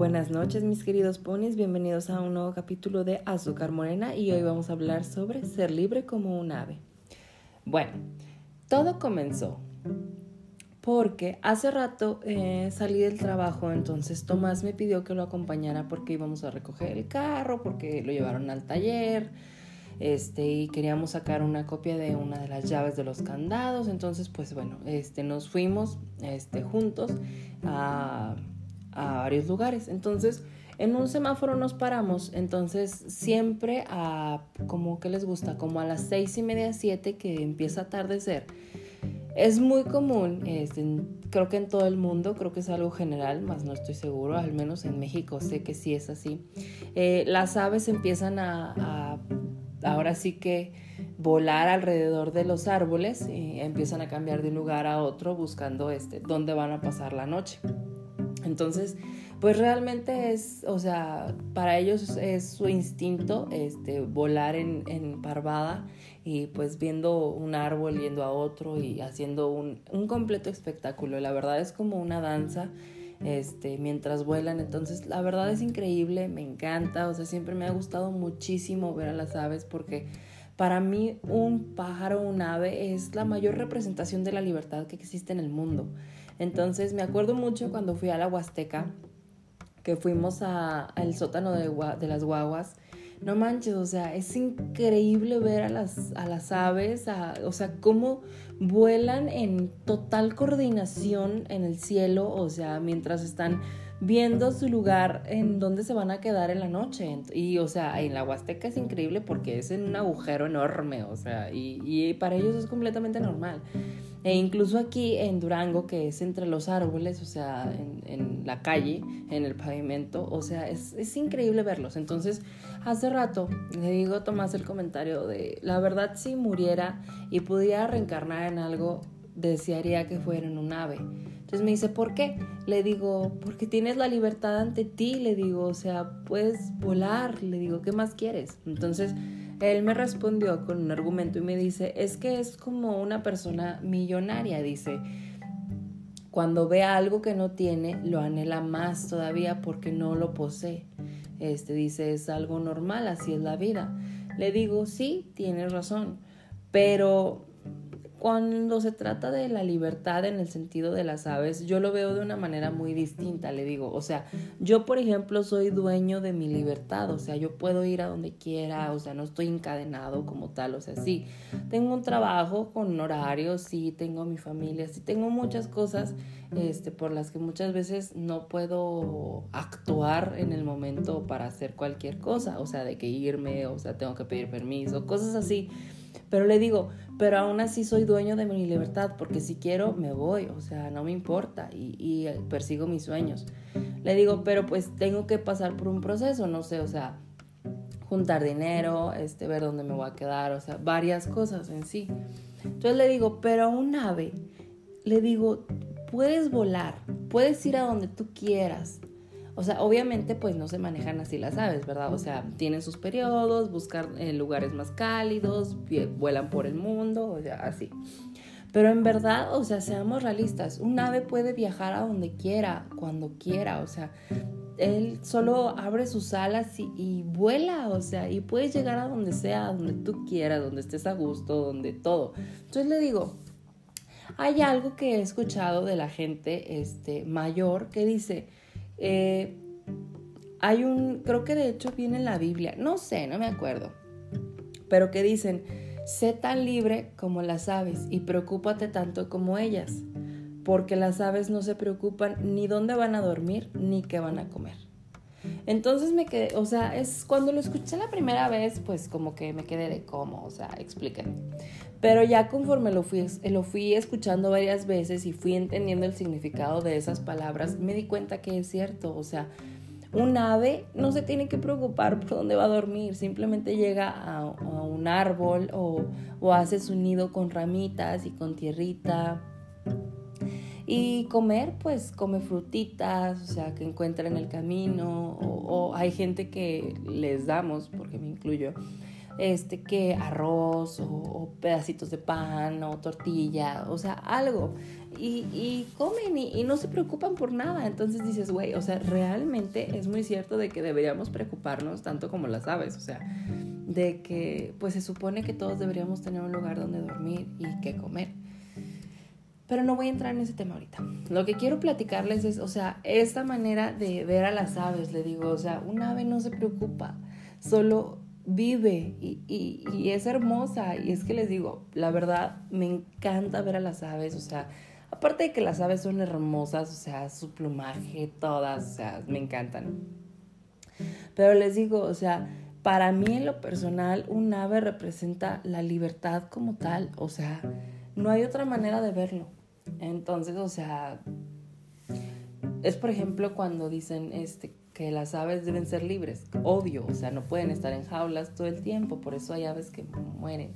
Buenas noches mis queridos ponis, bienvenidos a un nuevo capítulo de Azúcar Morena y hoy vamos a hablar sobre ser libre como un ave. Bueno, todo comenzó porque hace rato eh, salí del trabajo, entonces Tomás me pidió que lo acompañara porque íbamos a recoger el carro, porque lo llevaron al taller, este, y queríamos sacar una copia de una de las llaves de los candados, entonces pues bueno, este, nos fuimos este, juntos a, a varios lugares, entonces en un semáforo nos paramos, entonces siempre a como que les gusta, como a las seis y media, siete que empieza a atardecer es muy común, este, creo que en todo el mundo, creo que es algo general, más no estoy seguro, al menos en México sé que sí es así. Eh, las aves empiezan a, ahora sí que volar alrededor de los árboles y empiezan a cambiar de un lugar a otro buscando este, dónde van a pasar la noche. Entonces, pues realmente es, o sea, para ellos es su instinto este, volar en, en parvada y pues viendo un árbol yendo a otro y haciendo un, un completo espectáculo. La verdad es como una danza este, mientras vuelan. Entonces, la verdad es increíble, me encanta. O sea, siempre me ha gustado muchísimo ver a las aves porque para mí un pájaro, un ave, es la mayor representación de la libertad que existe en el mundo. Entonces, me acuerdo mucho cuando fui a la Huasteca, que fuimos al sótano de, las guaguas no manches, o sea, es increíble ver a las, a las aves, o sea, cómo vuelan en total coordinación en el cielo, o sea, mientras están viendo su lugar en donde se van a quedar en la noche. Y, o sea, en la Huasteca es increíble porque es en un agujero enorme, o sea, y, y para ellos es completamente normal. E incluso aquí en Durango, que es entre los árboles, o sea, en, la calle, en el pavimento, o sea, es, es, increíble verlos. Entonces, hace rato le digo a Tomás el comentario de, la verdad, si muriera y pudiera reencarnar en algo, desearía que fuera en un ave. Entonces me dice, ¿por qué? Le digo, porque tienes la libertad ante ti, le digo, o sea, puedes volar, le digo, ¿qué más quieres? Entonces él me respondió con un argumento y me dice, es que es como una persona millonaria, dice, cuando ve algo que no tiene, lo anhela más todavía porque no lo posee. Este dice, es algo normal, así es la vida. Le digo, sí, tienes razón, pero cuando se trata de la libertad en el sentido de las aves, yo lo veo de una manera muy distinta, le digo. O sea, yo, por ejemplo, soy dueño de mi libertad, o sea, yo puedo ir a donde quiera, o sea, no estoy encadenado como tal, o sea, sí, tengo un trabajo con horarios, sí, tengo mi familia, sí, tengo muchas cosas este, por las que muchas veces no puedo actuar en el momento para hacer cualquier cosa, o sea, de que irme, o sea, tengo que pedir permiso, cosas así. Pero le digo, pero aún así soy dueño de mi libertad, porque si quiero me voy, o sea, no me importa y, persigo mis sueños. Le digo, pero pues tengo que pasar por un proceso, no sé, o sea, juntar dinero, este, ver dónde me voy a quedar, o sea, varias cosas en sí. Entonces le digo, pero a un ave, le digo, puedes volar, puedes ir a donde tú quieras, o sea, obviamente pues no se manejan así las aves, ¿verdad? O sea, tienen sus periodos, buscan eh, lugares más cálidos, vuelan por el mundo, o sea, así. Pero en verdad, o sea, seamos realistas, un ave puede viajar a donde quiera, cuando quiera, o sea, él solo abre sus alas y, y, vuela, o sea, y puedes llegar a donde sea, donde tú quieras, donde estés a gusto, donde todo. Entonces le digo, hay algo que he escuchado de la gente este, mayor que dice, eh, hay un, creo que de hecho viene en la Biblia, no sé, no me acuerdo, pero que dicen, sé tan libre como las aves y preocúpate tanto como ellas, porque las aves no se preocupan ni dónde van a dormir ni qué van a comer. Entonces me quedé, o sea, es cuando lo escuché la primera vez, pues como que me quedé de cómo, o sea, explíquenme. Pero ya conforme lo fui, lo fui escuchando varias veces y fui entendiendo el significado de esas palabras, me di cuenta que es cierto, o sea, un ave no se tiene que preocupar por dónde va a dormir, simplemente llega a, un árbol o, o hace su nido con ramitas y con tierrita y comer, pues come frutitas, o sea, que encuentra en el camino, o, hay gente que les damos, porque me incluyo, este, que arroz o, pedacitos de pan o tortilla, o sea, algo. Y, comen y, no se preocupan por nada. Entonces dices, güey, o sea, realmente es muy cierto de que deberíamos preocuparnos tanto como las aves, o sea, de que pues se supone que todos deberíamos tener un lugar donde dormir y que comer. Pero no voy a entrar en ese tema ahorita. Lo que quiero platicarles es, o sea, esta manera de ver a las aves, le digo, o sea, un ave no se preocupa, solo vive y, es hermosa. Y es que les digo, la verdad, me encanta ver a las aves, o sea, aparte de que las aves son hermosas, o sea, su plumaje, todas, o sea, me encantan. Pero les digo, o sea, para mí en lo personal, un ave representa la libertad como tal, o sea, no hay otra manera de verlo. Entonces, o sea, es por ejemplo cuando dicen este que las aves deben ser libres, obvio, o sea, no pueden estar en jaulas todo el tiempo, por eso hay aves que mueren.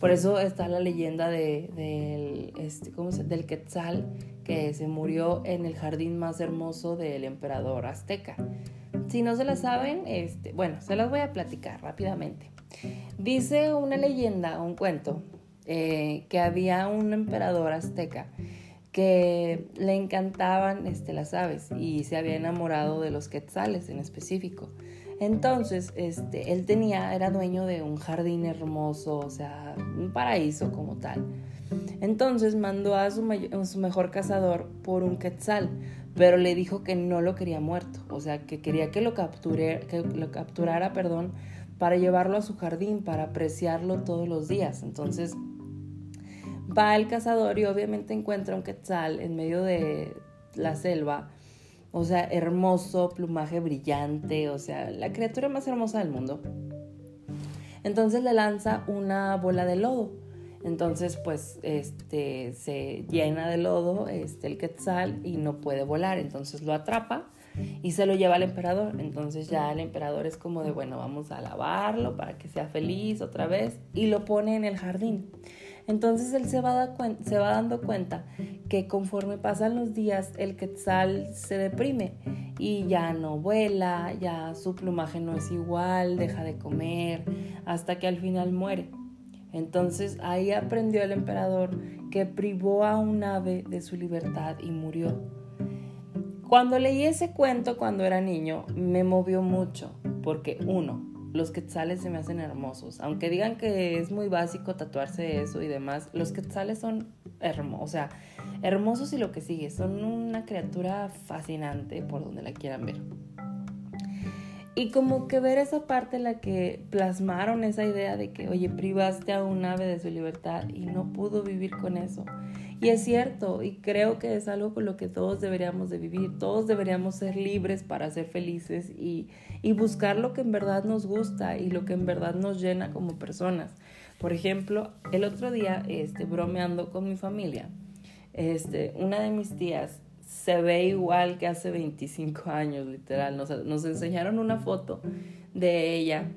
Por eso está la leyenda de, del, este, ¿cómo se? del Quetzal, que se murió en el jardín más hermoso del emperador azteca. Si no se la saben, este, bueno, se las voy a platicar rápidamente. Dice una leyenda, un cuento, eh, que había un emperador azteca que le encantaban este, las aves y se había enamorado de los quetzales en específico. Entonces, este, él tenía, era dueño de un jardín hermoso, o sea, un paraíso como tal. Entonces mandó a su, mejor cazador por un quetzal, pero le dijo que no lo quería muerto, o sea, que quería que lo, que lo capturara, perdón, para llevarlo a su jardín, para apreciarlo todos los días. Entonces, va el cazador y obviamente encuentra un quetzal en medio de la selva. O sea, hermoso, plumaje brillante, o sea, la criatura más hermosa del mundo. Entonces le lanza una bola de lodo. Entonces, pues, este, se llena de lodo este, el quetzal y no puede volar. Entonces lo atrapa y se lo lleva al emperador. Entonces ya el emperador es como de, bueno, vamos a lavarlo para que sea feliz otra vez y lo pone en el jardín. Entonces él se va, dando cuenta que conforme pasan los días el quetzal se deprime y ya no vuela, ya su plumaje no es igual, deja de comer, hasta que al final muere. Entonces ahí aprendió el emperador que privó a un ave de su libertad y murió. Cuando leí ese cuento cuando era niño, me movió mucho, porque uno, los quetzales se me hacen hermosos. Aunque digan que es muy básico tatuarse eso y demás, los quetzales son hermosos, o sea, hermosos y lo que sigue. Son una criatura fascinante por donde la quieran ver. Y como que ver esa parte en la que plasmaron esa idea de que, oye, privaste a un ave de su libertad y no pudo vivir con eso. Y es cierto, y creo que es algo con lo que todos deberíamos de vivir, todos deberíamos ser libres para ser felices y, buscar lo que en verdad nos gusta y lo que en verdad nos llena como personas. Por ejemplo, el otro día, este, bromeando con mi familia, este, una de mis tías se ve igual que hace 25 años, literal. Nos, nos enseñaron una foto de ella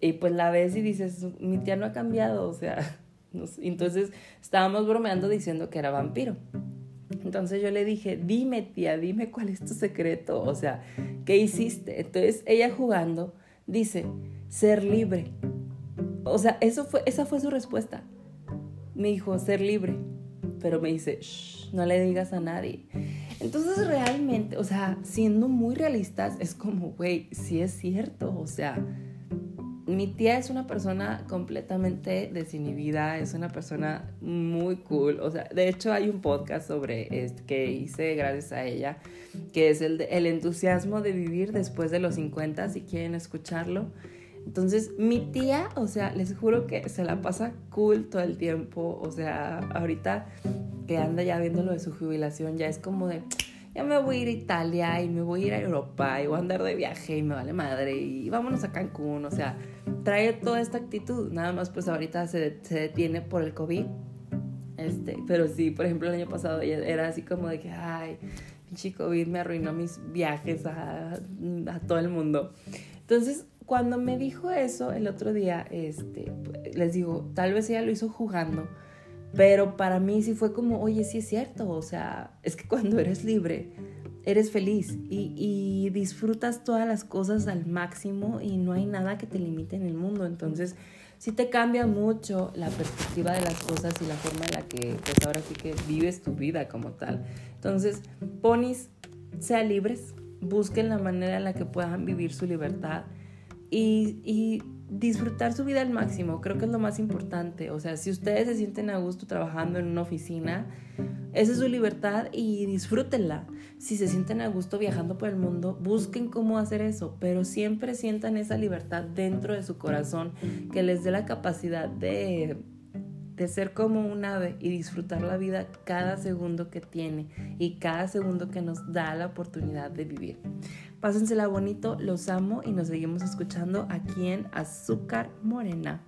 y pues la ves y dices, mi tía no ha cambiado, o sea, entonces estábamos bromeando diciendo que era vampiro. Entonces yo le dije, dime tía, dime cuál es tu secreto, o sea, ¿qué hiciste? Entonces ella jugando dice, ser libre. O sea, eso fue, esa fue su respuesta. Me dijo, ser libre. Pero me dice, Shh, no le digas a nadie. Entonces realmente, o sea, siendo muy realistas, es como, güey, sí es cierto, o sea, mi tía es una persona completamente desinhibida, es una persona muy cool. O sea, de hecho hay un podcast sobre este que hice gracias a ella, que es el, el entusiasmo de vivir después de los 50, si quieren escucharlo. Entonces, mi tía, o sea, les juro que se la pasa cool todo el tiempo. O sea, ahorita que anda ya viendo lo de su jubilación, ya es como de ya me voy a ir a Italia y me voy a ir a Europa y voy a andar de viaje y me vale madre y vámonos a Cancún, o sea, trae toda esta actitud, nada más pues ahorita se, se detiene por el COVID, este, pero sí, por ejemplo el año pasado era así como de que, ay, pinche COVID me arruinó mis viajes a, a todo el mundo. Entonces, cuando me dijo eso el otro día, este, les digo, tal vez ella lo hizo jugando, pero para mí sí fue como, oye, sí es cierto, o sea, es que cuando eres libre, eres feliz y, disfrutas todas las cosas al máximo y no hay nada que te limite en el mundo. Entonces, sí te cambia mucho la perspectiva de las cosas y la forma en la que, pues ahora sí que vives tu vida como tal. Entonces, ponis, sean libres, busquen la manera en la que puedan vivir su libertad y, y disfrutar su vida al máximo, creo que es lo más importante. O sea, si ustedes se sienten a gusto trabajando en una oficina, esa es su libertad y disfrútenla. Si se sienten a gusto viajando por el mundo, busquen cómo hacer eso, pero siempre sientan esa libertad dentro de su corazón que les dé la capacidad de, de ser como un ave y disfrutar la vida cada segundo que tiene y cada segundo que nos da la oportunidad de vivir. Pásensela bonito, los amo y nos seguimos escuchando aquí en Azúcar Morena.